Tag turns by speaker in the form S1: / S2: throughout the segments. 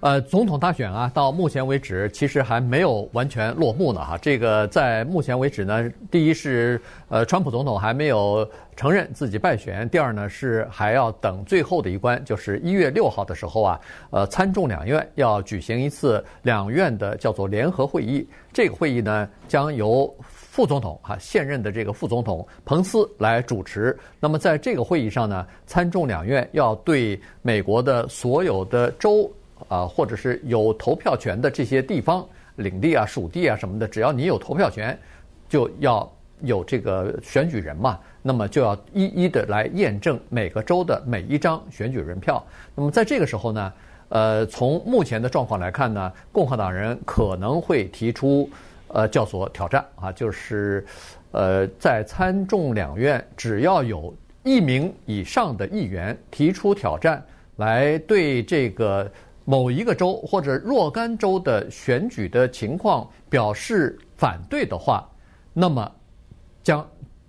S1: 呃，总统大选啊，到目前为止其实还没有完全落幕呢，哈。这个在目前为止呢，第一是呃，川普总统还没有承认自己败选；第二呢是还要等最后的一关，就是一月六号的时候啊，呃，参众两院要举行一次两院的叫做联合会议。这个会议呢，将由副总统哈现任的这个副总统彭斯来主持。那么在这个会议上呢，参众两院要对美国的所有的州。啊，或者是有投票权的这些地方领地啊、属地啊什么的，只要你有投票权，就要有这个选举人嘛。那么就要一一的来验证每个州的每一张选举人票。那么在这个时候呢，呃，从目前的状况来看呢，共和党人可能会提出呃叫做挑战啊，就是呃在参众两院只要有一名以上的议员提出挑战，来对这个。某一个州或者若干州的选举的情况表示反对的话，那么将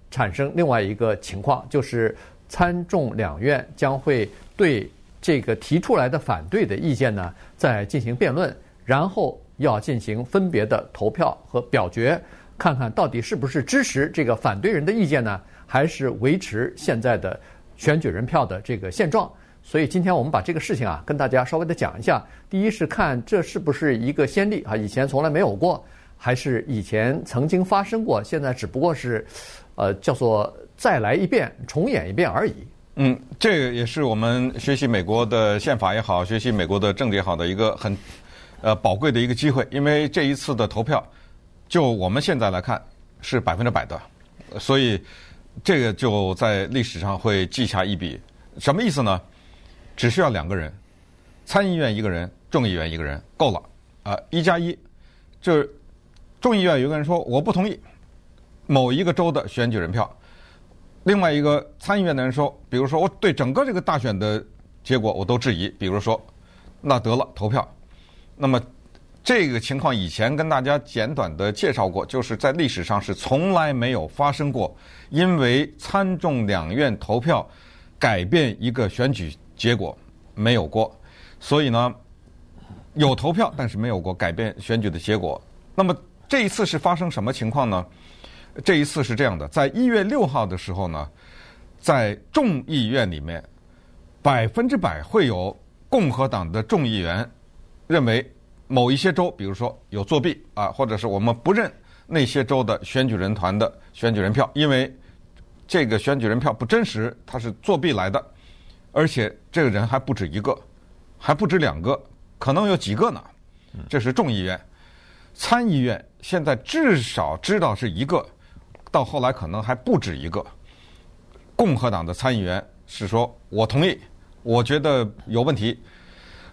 S1: 产生另外一个情况，就是参众两院将会对这个提出来的反对的意见呢，再进行辩论，然后要进行分别的投票和表决，看看到底是不是支持这个反对人的意见呢，还是维持现在的选举人票的这个现状。所以今天我们把这个事情啊，跟大家稍微的讲一下。第一是看这是不是一个先例啊，以前从来没有过，还是以前曾经发生过，现在只不过是，呃，叫做再来一遍、重演一遍而已。
S2: 嗯，这个也是我们学习美国的宪法也好，学习美国的政治也好的一个很呃宝贵的一个机会。因为这一次的投票，就我们现在来看是百分之百的，所以这个就在历史上会记下一笔。什么意思呢？只需要两个人，参议院一个人，众议院一个人，够了啊！一加一，就是众议院有个人说我不同意某一个州的选举人票，另外一个参议院的人说，比如说我对整个这个大选的结果我都质疑，比如说那得了投票，那么这个情况以前跟大家简短的介绍过，就是在历史上是从来没有发生过，因为参众两院投票改变一个选举。结果没有过，所以呢，有投票，但是没有过改变选举的结果。那么这一次是发生什么情况呢？这一次是这样的，在一月六号的时候呢，在众议院里面，百分之百会有共和党的众议员认为某一些州，比如说有作弊啊，或者是我们不认那些州的选举人团的选举人票，因为这个选举人票不真实，它是作弊来的。而且这个人还不止一个，还不止两个，可能有几个呢？这是众议院，参议院现在至少知道是一个，到后来可能还不止一个。共和党的参议员是说：“我同意，我觉得有问题。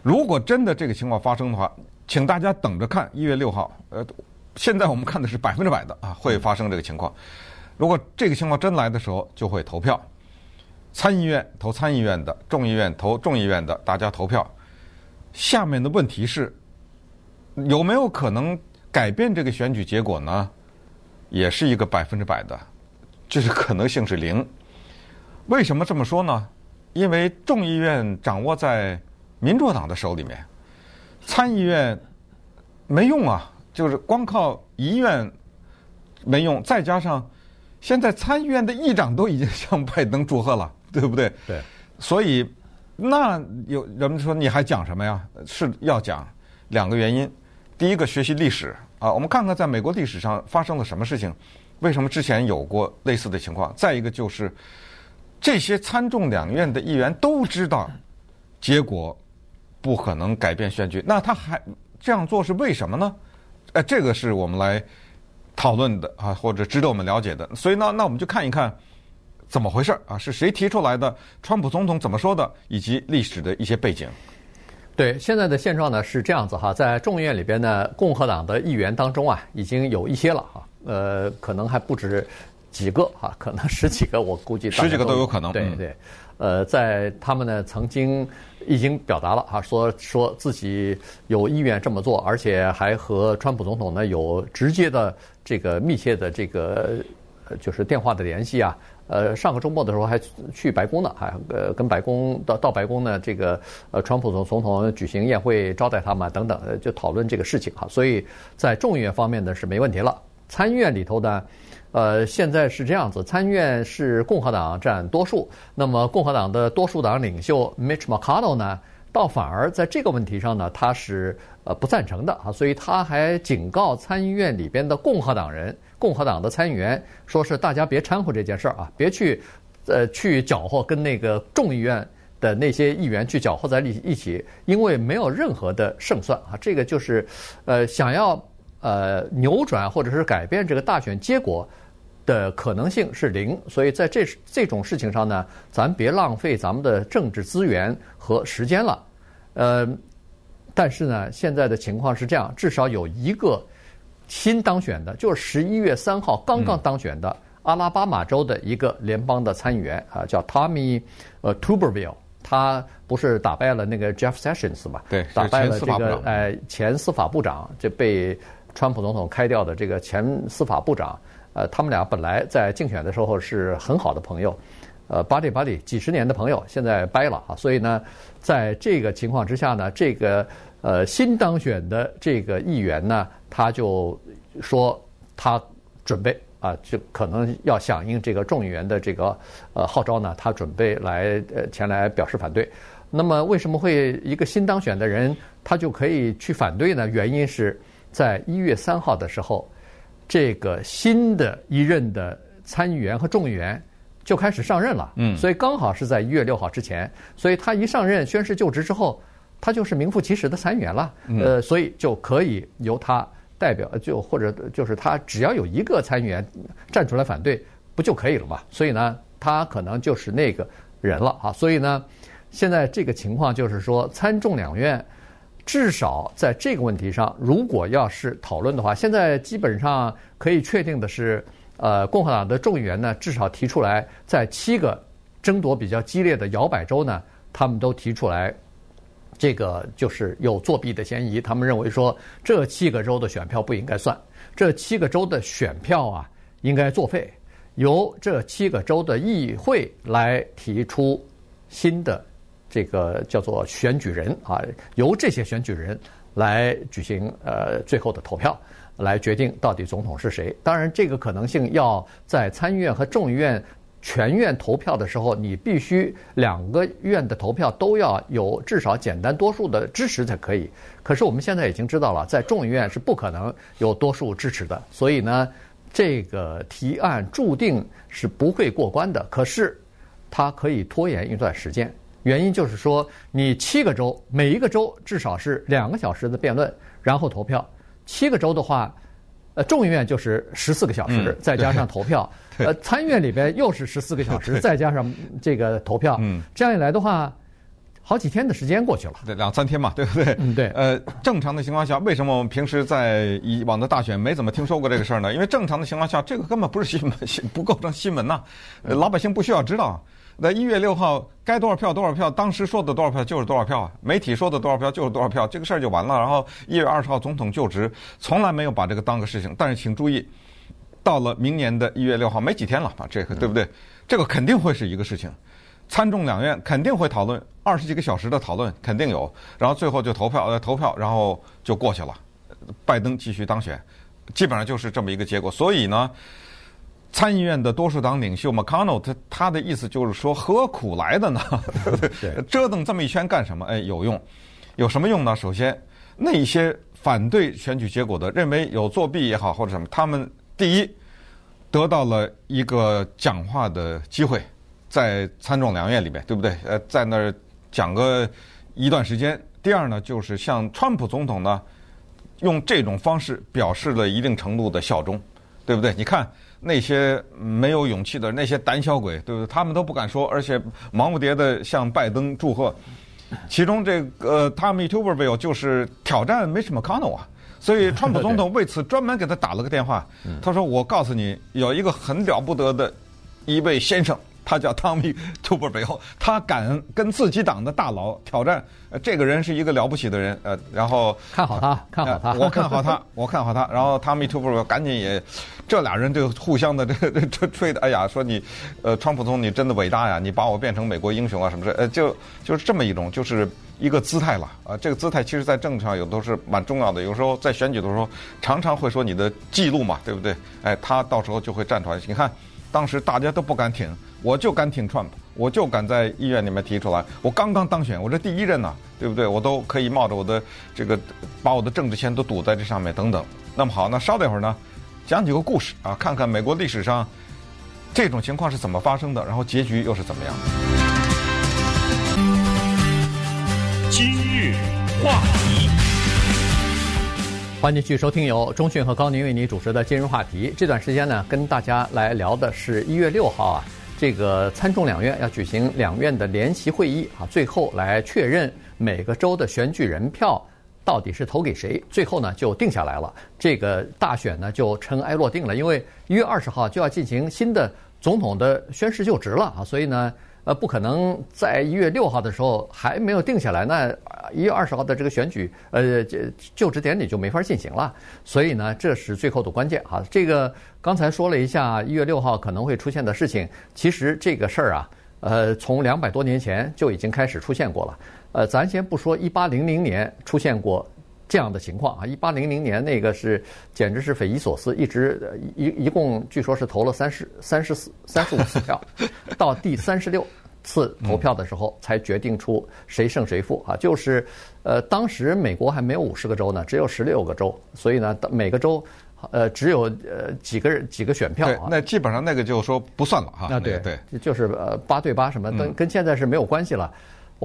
S2: 如果真的这个情况发生的话，请大家等着看一月六号。呃，现在我们看的是百分之百的啊，会发生这个情况。如果这个情况真来的时候，就会投票。”参议院投参议院的，众议院投众议院的，大家投票。下面的问题是，有没有可能改变这个选举结果呢？也是一个百分之百的，就是可能性是零。为什么这么说呢？因为众议院掌握在民主党的手里面，参议院没用啊，就是光靠一院没用，再加上现在参议院的议长都已经向拜登祝贺了。对不对？
S1: 对，
S2: 所以那有人们说你还讲什么呀？是要讲两个原因。第一个，学习历史啊，我们看看在美国历史上发生了什么事情，为什么之前有过类似的情况？再一个就是这些参众两院的议员都知道结果不可能改变选举，那他还这样做是为什么呢？呃，这个是我们来讨论的啊，或者值得我们了解的。所以呢，那我们就看一看。怎么回事啊？是谁提出来的？川普总统怎么说的？以及历史的一些背景。
S1: 对，现在的现状呢是这样子哈，在众议院里边呢，共和党的议员当中啊，已经有一些了哈，呃，可能还不止几个哈，可能十几个，我估计
S2: 十几个都有可能。
S1: 对对，呃，在他们呢曾经已经表达了哈，说说自己有意愿这么做，而且还和川普总统呢有直接的这个密切的这个。呃，就是电话的联系啊，呃，上个周末的时候还去白宫呢，还呃跟白宫到到白宫呢，这个呃，川普总总统举行宴会招待他们等等，就讨论这个事情哈。所以在众议院方面呢是没问题了。参议院里头呢，呃，现在是这样子，参议院是共和党占多数，那么共和党的多数党领袖 Mitch McConnell 呢，倒反而在这个问题上呢，他是呃不赞成的啊，所以他还警告参议院里边的共和党人。共和党的参议员说是大家别掺和这件事儿啊，别去，呃，去搅和跟那个众议院的那些议员去搅和在一一起，因为没有任何的胜算啊。这个就是，呃，想要呃扭转或者是改变这个大选结果的可能性是零。所以在这这种事情上呢，咱别浪费咱们的政治资源和时间了。呃，但是呢，现在的情况是这样，至少有一个。新当选的，就是十一月三号刚刚当选的阿拉巴马州的一个联邦的参议员啊，叫 Tommy 呃 Tuberville，他不是打败了那个 Jeff Sessions 嘛？
S2: 对，
S1: 打败了这个呃前司法部长，就被川普总统开掉的这个前司法部长。呃，他们俩本来在竞选的时候是很好的朋友，呃，buddy buddy 几十年的朋友，现在掰了啊。所以呢，在这个情况之下呢，这个呃新当选的这个议员呢。他就说他准备啊，就可能要响应这个众议员的这个呃号召呢，他准备来呃前来表示反对。那么为什么会一个新当选的人他就可以去反对呢？原因是在一月三号的时候，这个新的一任的参议员和众议员就开始上任了。嗯，所以刚好是在一月六号之前，所以他一上任宣誓就职之后，他就是名副其实的参议员了。呃，所以就可以由他。代表就或者就是他只要有一个参议员站出来反对，不就可以了嘛？所以呢，他可能就是那个人了啊。所以呢，现在这个情况就是说，参众两院至少在这个问题上，如果要是讨论的话，现在基本上可以确定的是，呃，共和党的众议员呢，至少提出来，在七个争夺比较激烈的摇摆州呢，他们都提出来。这个就是有作弊的嫌疑，他们认为说这七个州的选票不应该算，这七个州的选票啊应该作废，由这七个州的议会来提出新的这个叫做选举人啊，由这些选举人来举行呃最后的投票，来决定到底总统是谁。当然，这个可能性要在参议院和众议院。全院投票的时候，你必须两个院的投票都要有至少简单多数的支持才可以。可是我们现在已经知道了，在众议院是不可能有多数支持的，所以呢，这个提案注定是不会过关的。可是它可以拖延一段时间，原因就是说，你七个州每一个州至少是两个小时的辩论，然后投票。七个州的话。呃，众议院就是十四个小时，再加上投票；呃，参议院里边又是十四个小时，再加上这个投票。嗯，这样一来的话，好几天的时间过去了。
S2: 对，两三天嘛，对不对？
S1: 嗯，对。
S2: 呃，正常的情况下，为什么我们平时在以往的大选没怎么听说过这个事儿呢？因为正常的情况下，这个根本不是新闻，不构成新闻呐，老百姓不需要知道。那一月六号该多少票多少票，当时说的多少票就是多少票啊，媒体说的多少票就是多少票，这个事儿就完了。然后一月二十号总统就职，从来没有把这个当个事情。但是请注意，到了明年的一月六号没几天了吧？这个对不对？这个肯定会是一个事情，参众两院肯定会讨论二十几个小时的讨论，肯定有。然后最后就投票，呃，投票，然后就过去了，拜登继续当选，基本上就是这么一个结果。所以呢。参议院的多数党领袖 McConnell，他他的意思就是说，何苦来的呢？对，折腾这么一圈干什么？哎，有用，有什么用呢？首先，那些反对选举结果的，认为有作弊也好或者什么，他们第一得到了一个讲话的机会，在参众两院里面，对不对？呃，在那儿讲个一段时间。第二呢，就是向川普总统呢，用这种方式表示了一定程度的效忠，对不对？你看。那些没有勇气的那些胆小鬼，对不对？他们都不敢说，而且忙不迭的向拜登祝贺。其中这个 Tommy Tuberville 就是挑战 Mitch McConnell 啊，所以川普总统为此专门给他打了个电话。他说：“我告诉你，有一个很了不得的一位先生，他叫汤米·图伯贝后，他敢跟自己党的大佬挑战，呃，这个人是一个了不起的人，呃，然后
S1: 看好他，看好他，
S2: 我看好他，我看好他。然后汤米·图伯贝尔赶紧也，这俩人就互相的这这吹吹的，哎呀，说你，呃，川普总统你真的伟大呀，你把我变成美国英雄啊什么的，呃，就就是这么一种，就是一个姿态了啊。这个姿态其实在政治上有都是蛮重要的，有时候在选举的时候常常会说你的记录嘛，对不对？哎，他到时候就会站出来，你看。当时大家都不敢挺，我就敢挺 Trump，我就敢在医院里面提出来。我刚刚当选，我这第一任呢、对不对？我都可以冒着我的这个，把我的政治钱都赌在这上面等等。那么好，那稍等一会儿呢，讲几个故事啊，看看美国历史上这种情况是怎么发生的，然后结局又是怎么样。
S3: 今日话题。
S1: 欢迎继续收听由中讯和高宁为你主持的今日话题。这段时间呢，跟大家来聊的是一月六号啊，这个参众两院要举行两院的联席会议啊，最后来确认每个州的选举人票到底是投给谁，最后呢就定下来了。这个大选呢就尘埃落定了，因为一月二十号就要进行新的总统的宣誓就职了啊，所以呢。呃，不可能在一月六号的时候还没有定下来，那一月二十号的这个选举，呃，就就职典礼就没法进行了。所以呢，这是最后的关键哈。这个刚才说了一下一月六号可能会出现的事情，其实这个事儿啊，呃，从两百多年前就已经开始出现过了。呃，咱先不说一八零零年出现过。这样的情况啊，一八零零年那个是简直是匪夷所思，一直一一共据说是投了三十三十四三十五次票，到第三十六次投票的时候才决定出谁胜谁负啊。就是呃，当时美国还没有五十个州呢，只有十六个州，所以呢，每个州呃只有呃几个人几个选票啊。
S2: 那基本上那个就说不算了哈。
S1: 啊，对
S2: 对，
S1: 就是呃八对八什么，跟跟现在是没有关系了。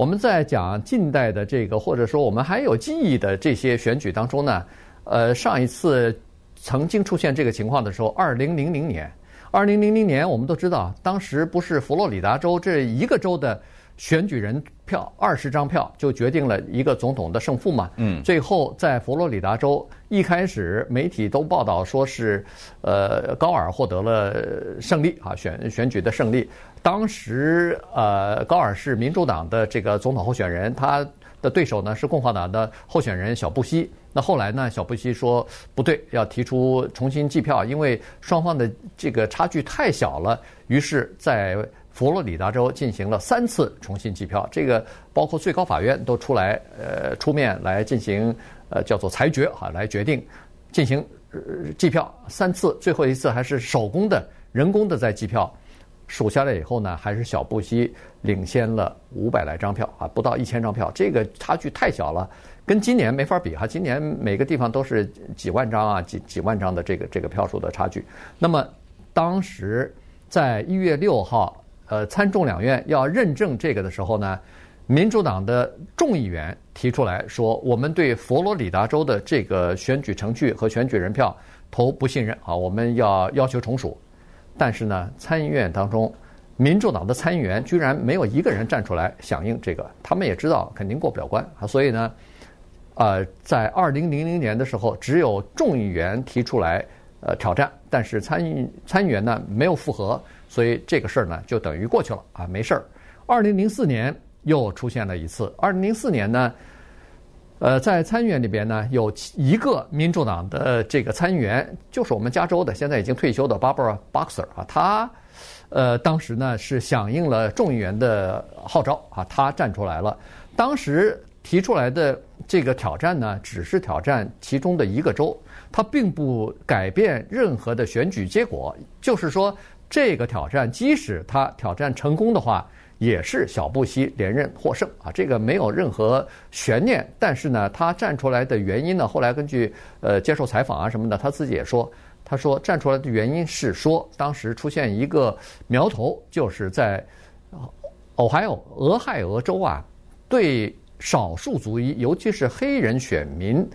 S1: 我们在讲近代的这个，或者说我们还有记忆的这些选举当中呢，呃，上一次曾经出现这个情况的时候，二零零零年，二零零零年我们都知道，当时不是佛罗里达州这一个州的选举人票二十张票就决定了一个总统的胜负嘛？嗯，最后在佛罗里达州一开始媒体都报道说是，呃，高尔获得了胜利啊，选选举的胜利。当时，呃，高尔是民主党的这个总统候选人，他的对手呢是共和党的候选人小布希。那后来呢，小布希说不对，要提出重新计票，因为双方的这个差距太小了。于是，在佛罗里达州进行了三次重新计票，这个包括最高法院都出来，呃，出面来进行，呃，叫做裁决哈，来决定进行计票三次，最后一次还是手工的、人工的在计票。数下来以后呢，还是小布希领先了五百来张票啊，不到一千张票，这个差距太小了，跟今年没法比哈。今年每个地方都是几万张啊，几几万张的这个这个票数的差距。那么当时在一月六号，呃，参众两院要认证这个的时候呢，民主党的众议员提出来说，我们对佛罗里达州的这个选举程序和选举人票投不信任啊，我们要要求重数。但是呢，参议院当中，民主党的参议员居然没有一个人站出来响应这个，他们也知道肯定过不了关啊。所以呢，呃，在二零零零年的时候，只有众议员提出来呃挑战，但是参议参议员呢没有附和，所以这个事儿呢就等于过去了啊，没事儿。二零零四年又出现了一次，二零零四年呢。呃，在参议院里边呢，有一个民主党的这个参议员，就是我们加州的，现在已经退休的 Barbara Boxer 啊，他呃当时呢是响应了众议员的号召啊，他站出来了。当时提出来的这个挑战呢，只是挑战其中的一个州，他并不改变任何的选举结果。就是说，这个挑战即使他挑战成功的话。也是小布希连任获胜啊，这个没有任何悬念。但是呢，他站出来的原因呢，后来根据呃接受采访啊什么的，他自己也说，他说站出来的原因是说，当时出现一个苗头，就是在哦还有俄亥俄州啊，对少数族裔，尤其是黑人选民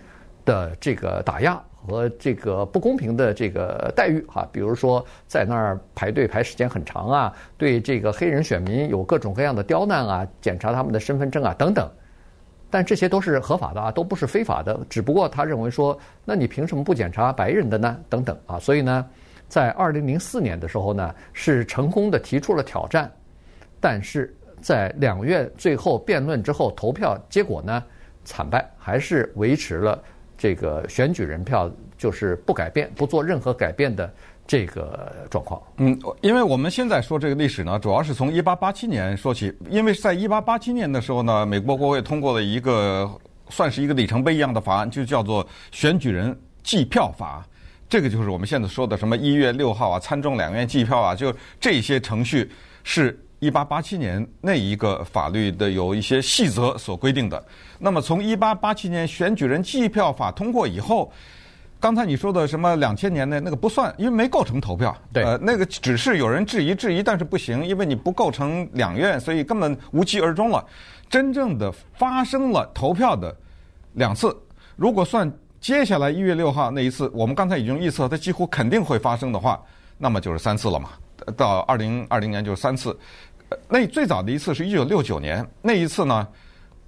S1: 的这个打压。和这个不公平的这个待遇哈，比如说在那儿排队排时间很长啊，对这个黑人选民有各种各样的刁难啊，检查他们的身份证啊等等，但这些都是合法的啊，都不是非法的。只不过他认为说，那你凭什么不检查白人的呢？等等啊，所以呢，在二零零四年的时候呢，是成功的提出了挑战，但是在两院最后辩论之后，投票结果呢惨败，还是维持了这个选举人票就是不改变、不做任何改变的这个状况。
S2: 嗯，因为我们现在说这个历史呢，主要是从一八八七年说起，因为在一八八七年的时候呢，美国国会通过了一个算是一个里程碑一样的法案，就叫做选举人计票法。这个就是我们现在说的什么一月六号啊，参众两院计票啊，就这些程序是一八八七年那一个法律的有一些细则所规定的。那么从一八八七年选举人计票法通过以后，刚才你说的什么两千年的那个不算，因为没构成投票。
S1: 对，
S2: 呃，那个只是有人质疑质疑，但是不行，因为你不构成两院，所以根本无疾而终了。真正的发生了投票的两次，如果算。接下来一月六号那一次，我们刚才已经预测它几乎肯定会发生的话，那么就是三次了嘛。到二零二零年就是三次。那最早的一次是一九六九年，那一次呢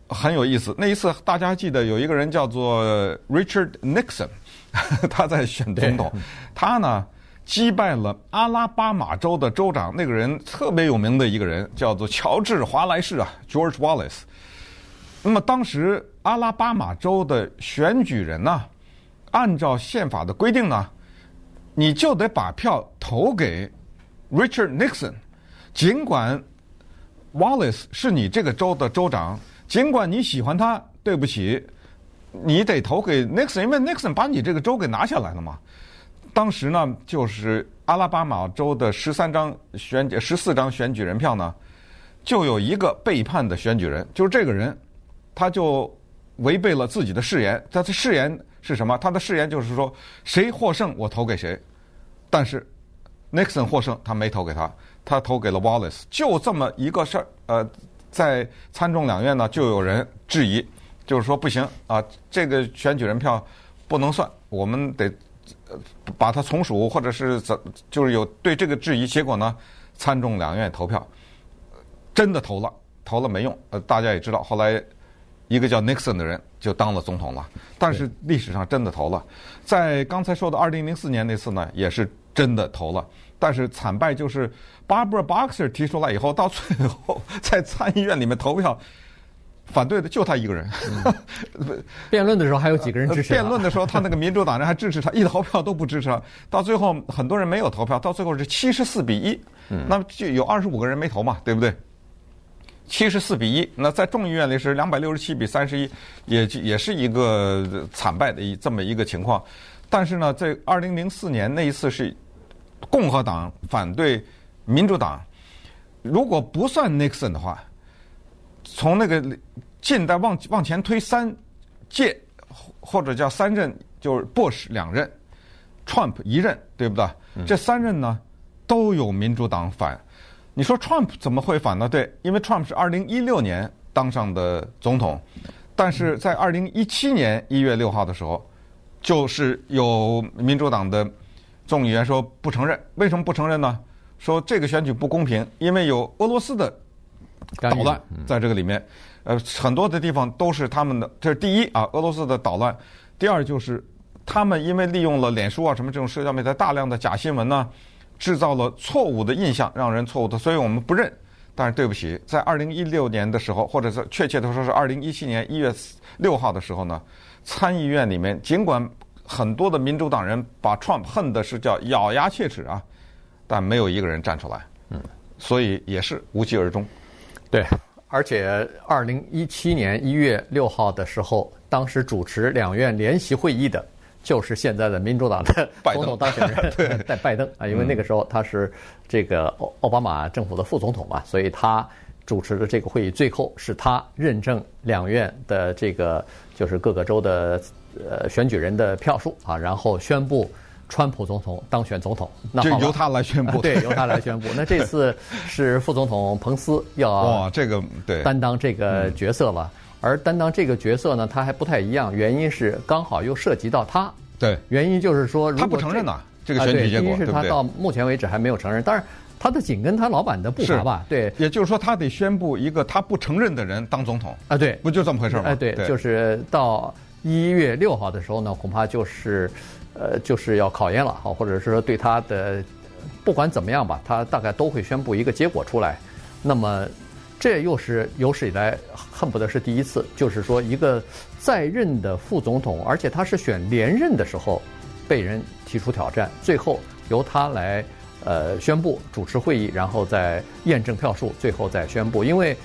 S2: 很有意思。那一次大家记得有一个人叫做 Richard Nixon，他在选总统，他呢击败了阿拉巴马州的州长，那个人特别有名的一个人叫做乔治华莱士啊，George Wallace。那么当时阿拉巴马州的选举人呢，按照宪法的规定呢，你就得把票投给 Richard Nixon，尽管 Wallace 是你这个州的州长，尽管你喜欢他，对不起，你得投给 Nixon，因为 Nixon 把你这个州给拿下来了嘛。当时呢，就是阿拉巴马州的十三张选十四张选举人票呢，就有一个背叛的选举人，就是这个人。他就违背了自己的誓言。他的誓言是什么？他的誓言就是说，谁获胜我投给谁。但是，Nixon 获胜，他没投给他，他投给了 Wallace。就这么一个事儿。呃，在参众两院呢，就有人质疑，就是说不行啊，这个选举人票不能算，我们得把它从属，或者是怎，就是有对这个质疑。结果呢，参众两院投票，真的投了，投了没用。呃，大家也知道，后来。一个叫 Nixon 的人就当了总统了，但是历史上真的投了，在刚才说的二零零四年那次呢，也是真的投了，但是惨败就是 Barbara Boxer 提出来以后，到最后 在参议院里面投票反对的就他一个人。
S1: 嗯、辩论的时候还有几个人支持他？
S2: 辩论的时候，他那个民主党人还支持他，一投票都不支持他。到最后很多人没有投票，到最后是七十四比一，那么就有二十五个人没投嘛，对不对？七十四比一，那在众议院里是两百六十七比三十一，也也是一个惨败的一这么一个情况。但是呢，在二零零四年那一次是共和党反对民主党，如果不算 Nixon 的话，从那个近代往往前推三届或者叫三任，就是 Bush 两任，Trump 一任，对不对？这三任呢都有民主党反。你说 Trump 怎么会反呢？对，因为 Trump 是二零一六年当上的总统，但是在二零一七年一月六号的时候，就是有民主党的众议员说不承认。为什么不承认呢？说这个选举不公平，因为有俄罗斯的捣乱在这个里面。呃，很多的地方都是他们的。这是第一啊，俄罗斯的捣乱。第二就是他们因为利用了脸书啊什么这种社交媒体大量的假新闻呢。制造了错误的印象，让人错误的，所以我们不认。但是对不起，在二零一六年的时候，或者是确切的说是二零一七年一月六号的时候呢，参议院里面尽管很多的民主党人把 Trump 恨的是叫咬牙切齿啊，但没有一个人站出来。嗯，所以也是无疾而终。
S1: 对，而且二零一七年一月六号的时候，当时主持两院联席会议的。就是现在的民主党的总统当选人，在拜登啊，因为那个时候他是这个奥奥巴马政府的副总统嘛，所以他主持的这个会议，最后是他认证两院的这个就是各个州的呃选举人的票数啊，然后宣布川普总统当选总统。那
S2: 就由他来宣布，
S1: 对，由他来宣布。那这次是副总统彭斯要 哇，这个对担当这个角色了。而担当这个角色呢，他还不太一样，原因是刚好又涉及到他。
S2: 对，
S1: 原因就是说，
S2: 他不承认呐，这个选举结果，
S1: 对，他到目前为止还没有承认。但是，他的紧跟他老板的步伐吧，对。
S2: 也就是说，他得宣布一个他不承认的人当总统。
S1: 啊，对，
S2: 不就这么回事吗？
S1: 哎，对，就是到一月六号的时候呢，恐怕就是，呃，就是要考验了，好，或者是说对他的，不管怎么样吧，他大概都会宣布一个结果出来。那么，这又是有史以来恨不得是第一次，就是说一个在任的副总统，而且他是选连任的时候，被人提出挑战，最后由他来呃宣布主持会议，然后再验证票数，最后再宣布，因为。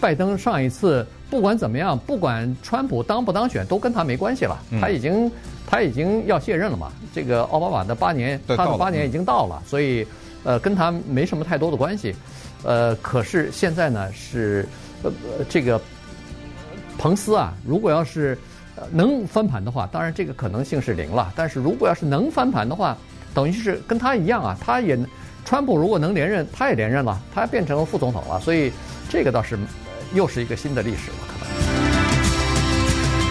S1: 拜登上一次不管怎么样，不管川普当不当选，都跟他没关系了。他已经他已经要卸任了嘛。这个奥巴马的八年，他的八年已经到了，所以呃跟他没什么太多的关系。呃，可是现在呢是呃这个彭斯啊，如果要是能翻盘的话，当然这个可能性是零了。但是如果要是能翻盘的话，等于是跟他一样啊，他也川普如果能连任，他也连任了，他变成了副总统了，所以这个倒是。又是一个新的历史了。